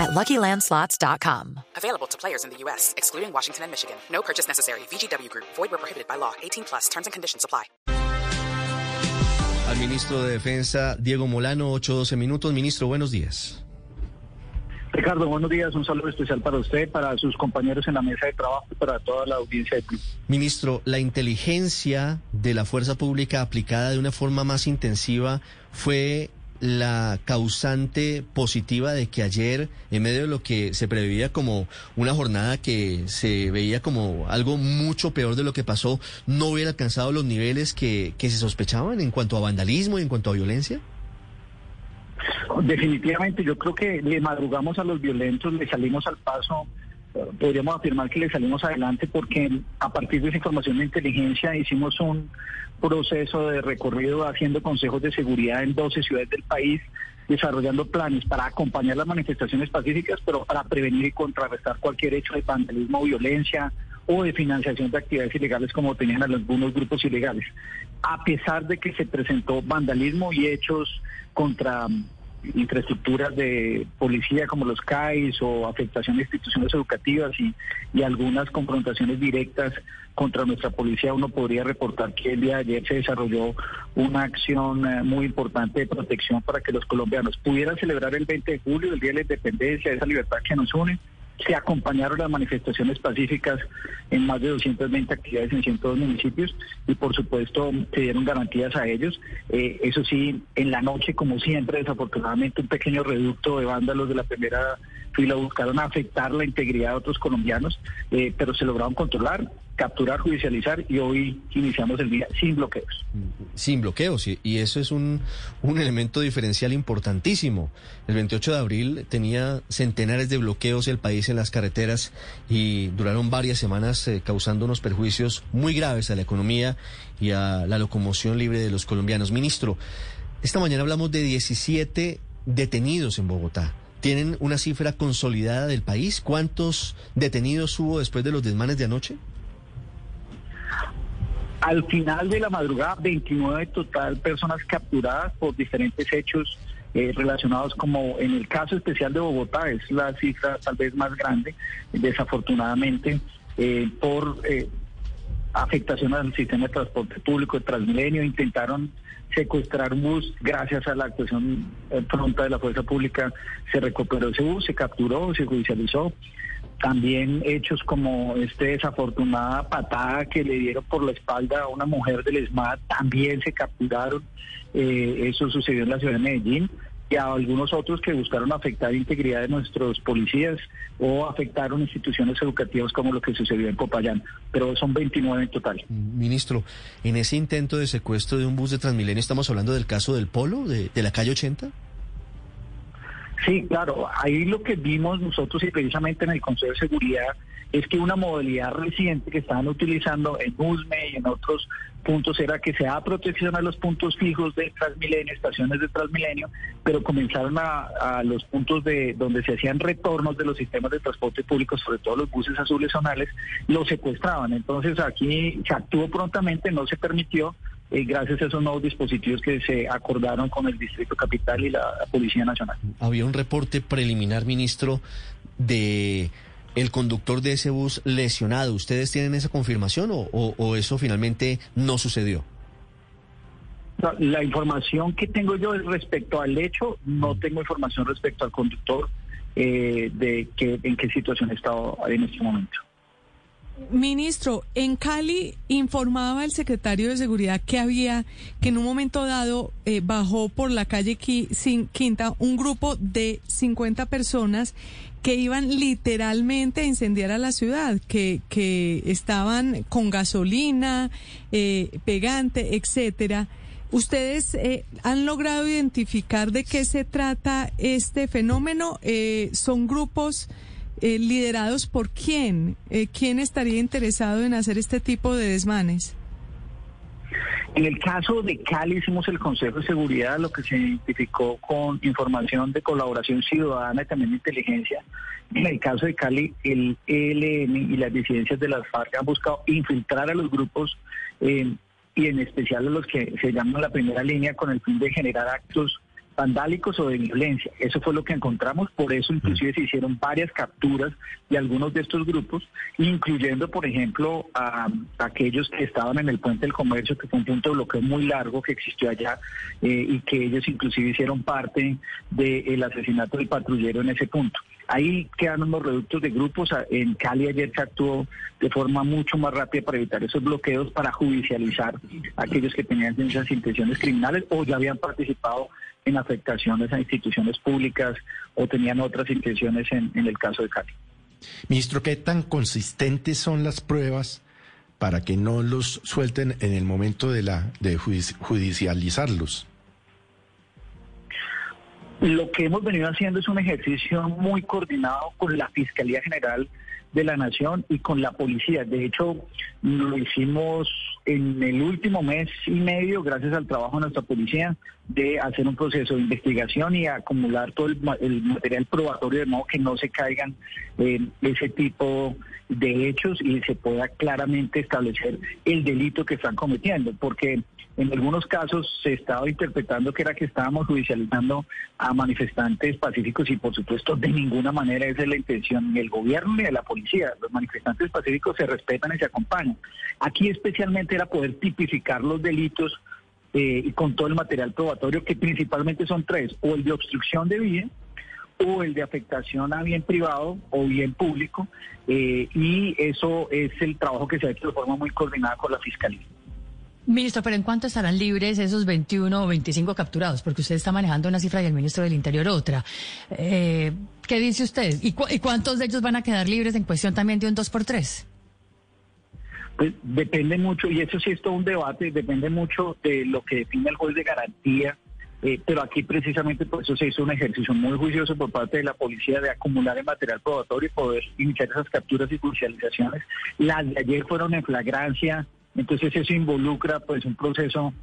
at LuckyLandSlots.com. Available to players in the U.S., excluding Washington and Michigan. No purchase necessary. VGW Group. Void where prohibited by law. 18 plus. Terms and conditions apply. Al ministro de Defensa, Diego Molano, 8-12 minutos. Ministro, buenos días. Ricardo, buenos días. Un saludo especial para usted, para sus compañeros en la mesa de trabajo y para toda la audiencia de Club. Ministro, la inteligencia de la fuerza pública aplicada de una forma más intensiva fue la causante positiva de que ayer, en medio de lo que se preveía como una jornada que se veía como algo mucho peor de lo que pasó, no hubiera alcanzado los niveles que, que se sospechaban en cuanto a vandalismo y en cuanto a violencia? Definitivamente, yo creo que le madrugamos a los violentos, le salimos al paso podríamos afirmar que le salimos adelante porque a partir de esa información de inteligencia hicimos un proceso de recorrido haciendo consejos de seguridad en 12 ciudades del país, desarrollando planes para acompañar las manifestaciones pacíficas, pero para prevenir y contrarrestar cualquier hecho de vandalismo o violencia o de financiación de actividades ilegales como tenían algunos grupos ilegales. A pesar de que se presentó vandalismo y hechos contra infraestructuras de policía como los CAIs o afectación de instituciones educativas y, y, algunas confrontaciones directas contra nuestra policía, uno podría reportar que el día de ayer se desarrolló una acción eh, muy importante de protección para que los colombianos pudieran celebrar el 20 de julio, el Día de la Independencia, esa libertad que nos une se acompañaron las manifestaciones pacíficas en más de 220 actividades en 102 municipios y por supuesto se dieron garantías a ellos. Eh, eso sí, en la noche, como siempre, desafortunadamente un pequeño reducto de vándalos de la primera fila buscaron afectar la integridad de otros colombianos, eh, pero se lograron controlar capturar, judicializar y hoy iniciamos el día sin bloqueos. Sin bloqueos, y, eso es un, un elemento diferencial importantísimo. El 28 de abril tenía centenares de bloqueos el país en las carreteras y duraron varias semanas eh, causando unos perjuicios muy graves a la economía y a la locomoción libre de los colombianos. Ministro, esta mañana hablamos de 17 detenidos en Bogotá. ¿Tienen una cifra consolidada del país? ¿Cuántos detenidos hubo después de los desmanes de anoche? Al final de la madrugada, 29 total personas capturadas por diferentes hechos eh, relacionados como en el caso especial de Bogotá, es la cifra tal vez más grande, desafortunadamente, eh, por eh, afectación al sistema de transporte público de Transmilenio, intentaron secuestrar un bus, gracias a la actuación pronta de la fuerza pública. Se recuperó ese bus, se capturó, se judicializó. También hechos como este desafortunada patada que le dieron por la espalda a una mujer del ESMAD también se capturaron. Eh, eso sucedió en la ciudad de Medellín y a algunos otros que buscaron afectar la integridad de nuestros policías o afectaron instituciones educativas como lo que sucedió en Popayán, pero son 29 en total. Ministro, en ese intento de secuestro de un bus de Transmilenio estamos hablando del caso del Polo, de, de la calle 80? Sí, claro. Ahí lo que vimos nosotros y precisamente en el Consejo de Seguridad es que una modalidad reciente que estaban utilizando en USME y en otros puntos era que se da protección a los puntos fijos de Transmilenio, estaciones de Transmilenio, pero comenzaron a, los puntos de donde se hacían retornos de los sistemas de transporte público, sobre todo los buses azules zonales, los secuestraban. Entonces aquí se actuó prontamente, no se permitió, eh, gracias a esos nuevos dispositivos que se acordaron con el Distrito Capital y la, Policía Nacional. Había un reporte preliminar, ministro, de el conductor de ese bus lesionado. ¿Ustedes tienen esa confirmación o, eso finalmente no sucedió? La información que tengo yo es respecto al hecho, no tengo información respecto al conductor eh, de que, en qué situación estaba en este momento. Ministro, en Cali informaba el secretario de Seguridad que había, que en un momento dado eh, bajó por la calle Quinta un grupo de 50 personas que iban literalmente a incendiar a la ciudad, que, que estaban con gasolina, eh, pegante, etcétera. ¿Ustedes eh, han logrado identificar de qué se trata este fenómeno? ¿Son grupos eh, liderados por quién? Eh, ¿Quién estaría interesado en hacer este tipo de desmanes? En el caso de Cali hicimos el Consejo de Seguridad, lo que se identificó con información de colaboración ciudadana y también inteligencia. En el caso de Cali, el ELN y las disidencias de las FARC han buscado infiltrar a los grupos eh, y en especial a los que se llaman la primera línea con el fin de generar actos vandálicos o de violencia. Eso fue lo que encontramos, por eso inclusive se hicieron varias capturas de algunos de estos grupos, incluyendo, por ejemplo, a, aquellos que estaban en el puente del comercio, que fue un punto de bloqueo muy largo que existió allá eh, y que ellos inclusive hicieron parte del asesinato del patrullero en ese punto. Ahí quedan los reductos de grupos. En Cali ayer se actuó de forma mucho más rápida para evitar esos bloqueos, para judicializar a aquellos que tenían esas intenciones criminales o ya habían participado en afectaciones a instituciones públicas o tenían otras intenciones en, el caso de Cali. Ministro, ¿qué tan consistentes son las pruebas para que no los suelten en el momento de, la, de judicializarlos? Lo que hemos venido haciendo es un ejercicio muy coordinado con la Fiscalía General de la Nación y con la policía. De hecho, lo hicimos en el último mes y medio, gracias al trabajo de nuestra policía, de hacer un proceso de investigación y acumular todo el, material probatorio de modo que no se caigan ese tipo de hechos y se pueda claramente establecer el delito que están cometiendo, porque en algunos casos se estaba interpretando que era que estábamos judicializando a manifestantes pacíficos y por supuesto de ninguna manera esa es la intención ni del gobierno ni de la policía. Los manifestantes pacíficos se respetan y se acompañan. Aquí especialmente era poder tipificar los delitos eh, con todo el material probatorio que principalmente son tres, o el de obstrucción de vía, o el de afectación a bien privado o bien público, eh, y eso es el trabajo que se ha hecho de forma muy coordinada con la Fiscalía. Ministro, pero ¿en cuánto estarán libres esos 21 o 25 capturados? Porque usted está manejando una cifra y el ministro del Interior otra. Eh, ¿Qué dice usted? ¿Y, cuántos de ellos van a quedar libres en cuestión también de un 2 por 3 Pues depende mucho, y eso sí es todo un debate, depende mucho de lo que define el juez de garantía. Eh, pero aquí precisamente por eso se hizo un ejercicio muy juicioso por parte de la policía de acumular el material probatorio y poder iniciar esas capturas y judicializaciones. Las de ayer fueron en flagrancia, entonces eso involucra pues un proceso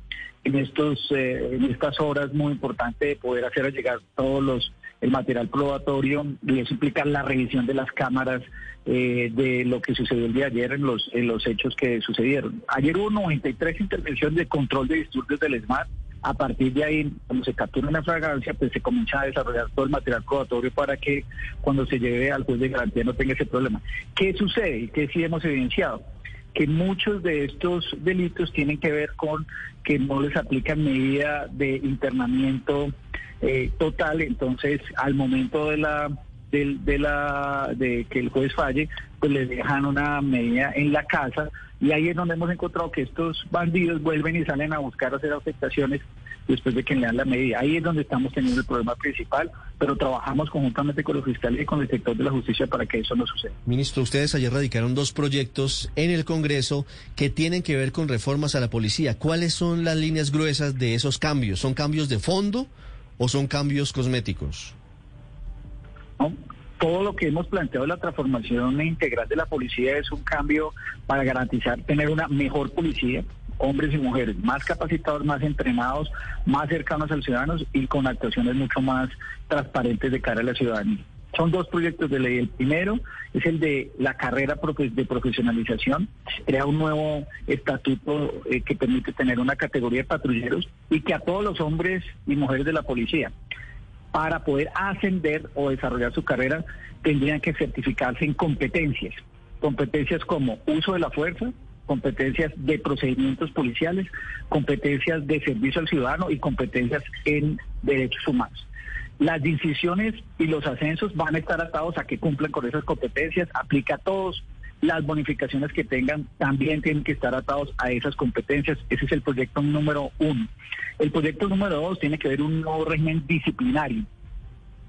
en estos eh, en estas horas muy importante de poder hacer llegar todos los el material probatorio y eso implica la revisión de las cámaras eh, de lo que sucedió el día de ayer en los en los hechos que sucedieron. Ayer hubo 93 intervenciones de control de disturbios del SMAT. A partir de ahí, cuando se captura una fragancia, pues se comienza a desarrollar todo el material probatorio para que cuando se lleve al juez de garantía no tenga ese problema. ¿Qué sucede qué sí hemos evidenciado? Que muchos de estos delitos tienen que ver con que no les aplican medida de internamiento eh, total, entonces al momento de la de, la de que el juez falle, pues les dejan una medida en la casa. Y ahí es donde hemos encontrado que estos bandidos vuelven y salen a buscar hacer afectaciones después de que le dan la medida. Ahí es donde estamos teniendo el problema principal, pero trabajamos conjuntamente con los fiscales y con el sector de la justicia para que eso no suceda. Ministro, ustedes ayer radicaron dos proyectos en el Congreso que tienen que ver con reformas a la policía. ¿Cuáles son las líneas gruesas de esos cambios? ¿Son cambios de fondo o son cambios cosméticos? todo lo que hemos planteado la transformación integral de la policía es un cambio para garantizar tener una mejor policía, hombres y mujeres más capacitados, más entrenados, más cercanos al ciudadano y con actuaciones mucho más transparentes de cara a la ciudadanía. Son dos proyectos de ley. El primero es el de la carrera de profesionalización. Crea un nuevo estatuto eh, que permite tener una categoría de patrulleros y que a todos los hombres y mujeres de la policía, para poder ascender o desarrollar su carrera, tendrían que certificarse en competencias. Competencias como uso de la fuerza, competencias de procedimientos policiales, competencias de servicio al ciudadano y competencias en derechos humanos. Las decisiones y los ascensos van a estar atados a que cumplan con esas competencias, aplica a todos. Las bonificaciones que tengan también tienen que estar atados a esas competencias. Ese es el proyecto número uno. El proyecto número dos tiene que ver un nuevo régimen disciplinario.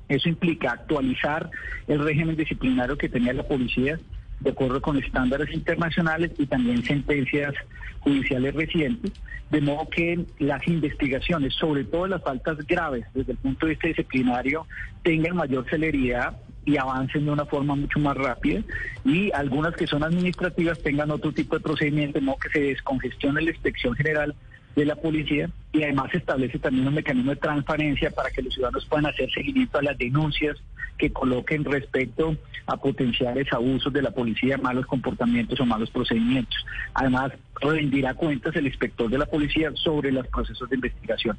Eso implica actualizar el régimen disciplinario que tenía la policía de acuerdo con estándares internacionales y también sentencias judiciales recientes, de modo que las investigaciones, sobre todo las faltas graves desde el punto de vista disciplinario, tengan mayor celeridad y avancen de una forma mucho más rápida y algunas que son administrativas tengan otro tipo de procedimiento, de modo que se descongestione la inspección general de la policía y además establece también un mecanismo de transparencia para que los ciudadanos puedan hacer seguimiento a las denuncias que coloquen respecto a potenciales abusos de la policía, malos comportamientos o malos procedimientos. Además, rendirá cuentas el inspector de la policía sobre los procesos de investigación.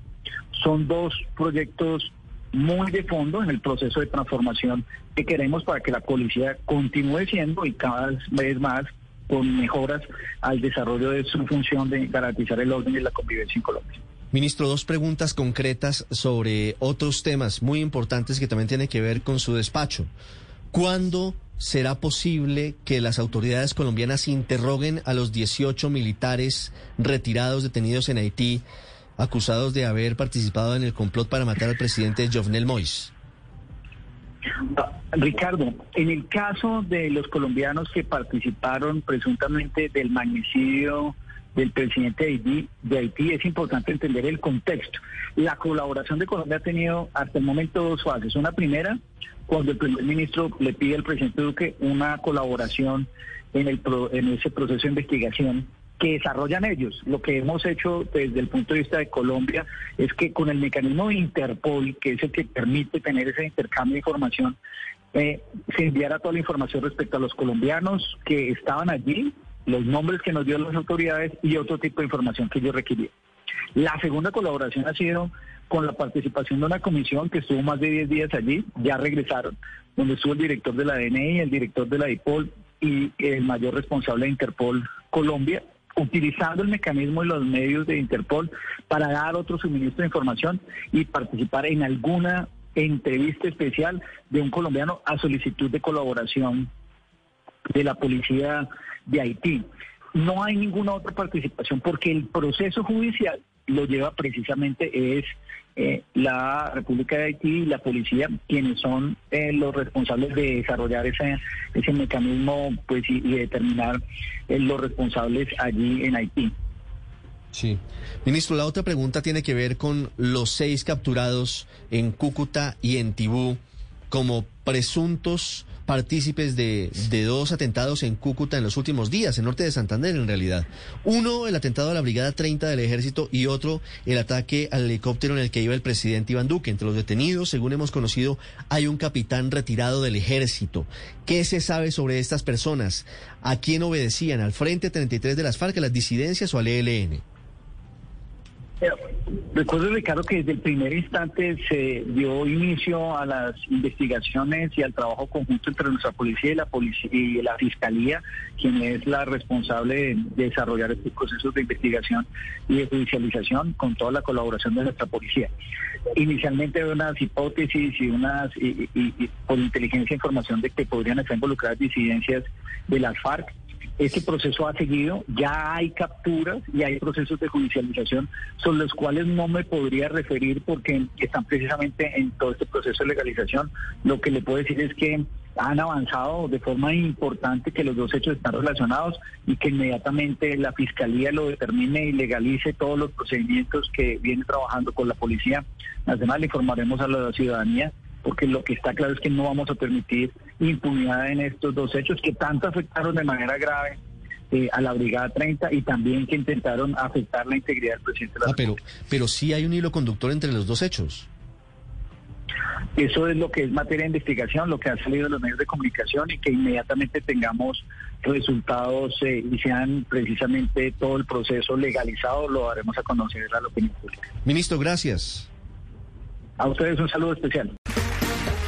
Son dos proyectos muy de fondo en el proceso de transformación que queremos para que la policía continúe siendo y cada vez más con mejoras al desarrollo de su función de garantizar el orden y la convivencia en Colombia. Ministro, dos preguntas concretas sobre otros temas muy importantes que también tienen que ver con su despacho. ¿Cuándo será posible que las autoridades colombianas interroguen a los 18 militares retirados detenidos en Haití acusados de haber participado en el complot para matar al presidente Jovenel Moïse? Ricardo, en el caso de los colombianos que participaron presuntamente del magnicidio del presidente de Haití, es importante entender el contexto. La colaboración de Colombia ha tenido hasta el momento dos fases. Una primera, cuando el primer ministro le pide al presidente Duque una colaboración en, el, en ese proceso de investigación que desarrollan ellos. Lo que hemos hecho desde el punto de vista de Colombia es que con el mecanismo de Interpol, que es el que permite tener ese intercambio de información, eh, se enviara toda la información respecto a los colombianos que estaban allí, los nombres que nos dio las autoridades y otro tipo de información que ellos requerían. La segunda colaboración ha sido con la participación de una comisión que estuvo más de 10 días allí, ya regresaron, donde estuvo el director de la DNI, el director de la IPOL y el mayor responsable de Interpol Colombia, utilizando el mecanismo y los medios de Interpol para dar otro suministro de información y participar en alguna entrevista especial de un colombiano a solicitud de colaboración de la policía de Haití. No hay ninguna otra participación porque el proceso judicial lo lleva precisamente es eh, la República de Haití y la policía quienes son eh, los responsables de desarrollar ese, ese mecanismo pues y, determinar eh, los responsables allí en Haití. Sí. Ministro, la otra pregunta tiene que ver con los seis capturados en Cúcuta y en Tibú como presuntos partícipes de, de, dos atentados en Cúcuta en los últimos días, en norte de Santander en realidad. Uno, el atentado a la Brigada 30 del Ejército y otro, el ataque al helicóptero en el que iba el presidente Iván Duque. Entre los detenidos, según hemos conocido, hay un capitán retirado del Ejército. ¿Qué se sabe sobre estas personas? ¿A quién obedecían? ¿Al Frente 33 de las FARC, a las disidencias o al ELN? Recuerdo, Ricardo, que desde el primer instante se dio inicio a las investigaciones y al trabajo conjunto entre nuestra policía y la policía y la fiscalía, quien es la responsable de desarrollar estos procesos de investigación y de judicialización con toda la colaboración de nuestra policía. Inicialmente unas hipótesis y unas y, por inteligencia e información de que podrían estar involucradas disidencias de las FARC este proceso ha seguido, ya hay capturas y hay procesos de judicialización sobre los cuales no me podría referir porque están precisamente en todo este proceso de legalización. Lo que le puedo decir es que han avanzado de forma importante que los dos hechos están relacionados y que inmediatamente la Fiscalía lo determine y legalice todos los procedimientos que viene trabajando con la policía. Además le informaremos a la ciudadanía porque lo que está claro es que no vamos a permitir impunidad en estos dos hechos que tanto afectaron de manera grave eh, a la Brigada 30 y también que intentaron afectar la integridad del presidente. De la ah, pero, pero sí hay un hilo conductor entre los dos hechos. Eso es lo que es materia de investigación, lo que ha salido de los medios de comunicación y que inmediatamente tengamos resultados eh, y sean precisamente todo el proceso legalizado, lo haremos a conocer a la opinión pública. Ministro, gracias. A ustedes un saludo especial.